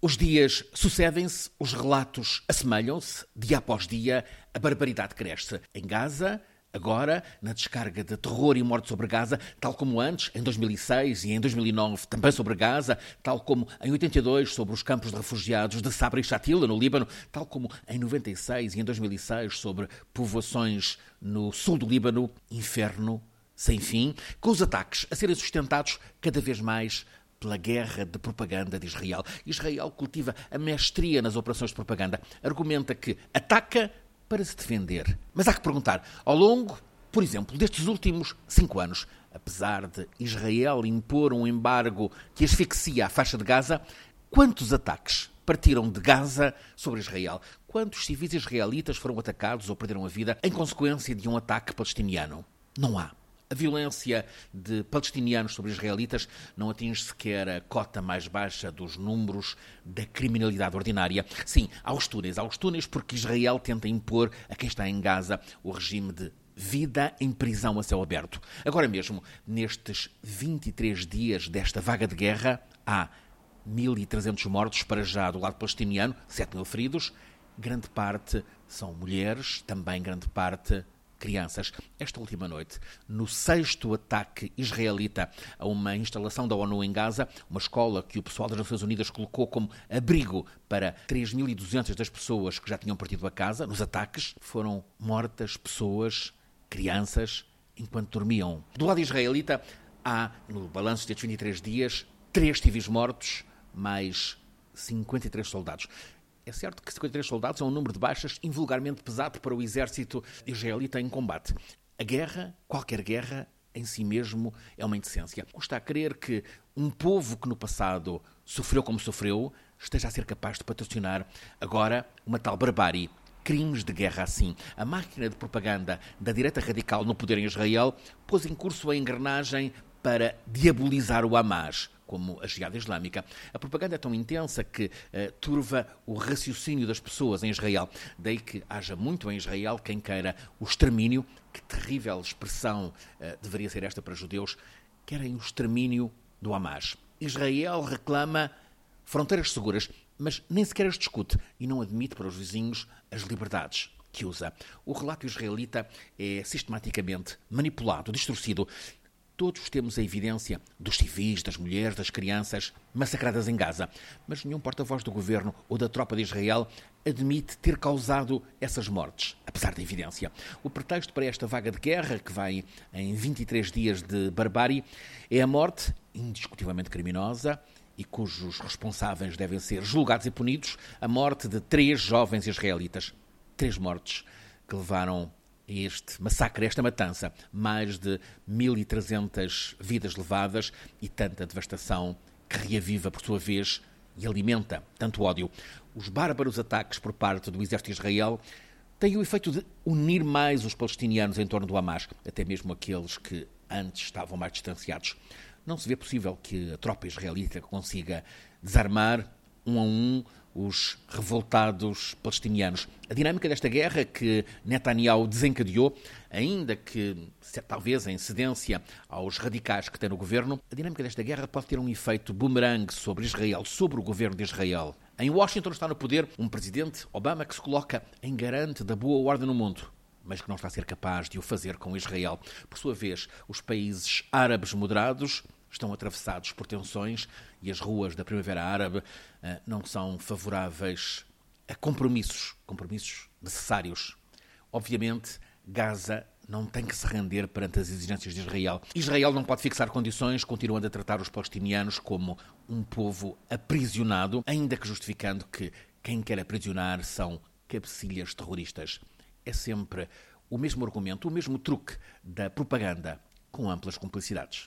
Os dias sucedem-se, os relatos assemelham-se, dia após dia, a barbaridade cresce. Em Gaza, agora, na descarga de terror e morte sobre Gaza, tal como antes, em 2006 e em 2009, também sobre Gaza, tal como em 82 sobre os campos de refugiados de Sabra e Shatila, no Líbano, tal como em 96 e em 2006 sobre povoações no sul do Líbano, inferno sem fim, com os ataques a serem sustentados cada vez mais pela guerra de propaganda de Israel. Israel cultiva a mestria nas operações de propaganda. Argumenta que ataca para se defender. Mas há que perguntar, ao longo, por exemplo, destes últimos cinco anos, apesar de Israel impor um embargo que asfixia a faixa de Gaza, quantos ataques partiram de Gaza sobre Israel? Quantos civis israelitas foram atacados ou perderam a vida em consequência de um ataque palestiniano? Não há. A violência de palestinianos sobre israelitas não atinge sequer a cota mais baixa dos números da criminalidade ordinária. Sim, há os túneis. Há os túneis porque Israel tenta impor a quem está em Gaza o regime de vida em prisão a céu aberto. Agora mesmo, nestes 23 dias desta vaga de guerra, há 1.300 mortos para já do lado palestiniano, 7 mil feridos. Grande parte são mulheres, também grande parte crianças. Esta última noite, no sexto ataque israelita a uma instalação da ONU em Gaza, uma escola que o pessoal das Nações Unidas colocou como abrigo para 3.200 das pessoas que já tinham partido a casa, nos ataques, foram mortas pessoas, crianças, enquanto dormiam. Do lado israelita, há, no balanço destes 23 dias, três civis mortos, mais 53 soldados. É certo que 53 soldados é um número de baixas invulgarmente pesado para o exército israelita em combate. A guerra, qualquer guerra, em si mesmo é uma indecência. Custa a crer que um povo que no passado sofreu como sofreu esteja a ser capaz de patrocinar agora uma tal barbárie. Crimes de guerra assim. A máquina de propaganda da direita radical no poder em Israel pôs em curso a engrenagem para diabolizar o Hamas como a Jihad Islâmica. A propaganda é tão intensa que uh, turva o raciocínio das pessoas em Israel. Daí que haja muito em Israel quem queira o extermínio, que terrível expressão uh, deveria ser esta para judeus, querem o extermínio do Hamas. Israel reclama fronteiras seguras, mas nem sequer as discute e não admite para os vizinhos as liberdades que usa. O relato israelita é sistematicamente manipulado, distorcido Todos temos a evidência dos civis, das mulheres, das crianças massacradas em Gaza, mas nenhum porta-voz do governo ou da tropa de Israel admite ter causado essas mortes, apesar da evidência. O pretexto para esta vaga de guerra, que vai em 23 dias de barbárie, é a morte, indiscutivelmente criminosa, e cujos responsáveis devem ser julgados e punidos, a morte de três jovens israelitas. Três mortes que levaram este massacre, esta matança, mais de 1.300 vidas levadas e tanta devastação que reaviva, por sua vez, e alimenta tanto ódio. Os bárbaros ataques por parte do exército de Israel têm o efeito de unir mais os palestinianos em torno do Hamas, até mesmo aqueles que antes estavam mais distanciados. Não se vê possível que a tropa israelita consiga desarmar um a um os revoltados palestinianos. A dinâmica desta guerra que Netanyahu desencadeou, ainda que talvez em cedência aos radicais que tem no governo, a dinâmica desta guerra pode ter um efeito boomerang sobre Israel, sobre o governo de Israel. Em Washington está no poder um presidente, Obama, que se coloca em garante da boa ordem no mundo mas que não está a ser capaz de o fazer com Israel. Por sua vez, os países árabes moderados estão atravessados por tensões e as ruas da Primavera Árabe uh, não são favoráveis a compromissos, compromissos necessários. Obviamente, Gaza não tem que se render perante as exigências de Israel. Israel não pode fixar condições, continuando a tratar os palestinianos como um povo aprisionado, ainda que justificando que quem quer aprisionar são cabecilhas terroristas. É sempre o mesmo argumento, o mesmo truque da propaganda, com amplas complicidades.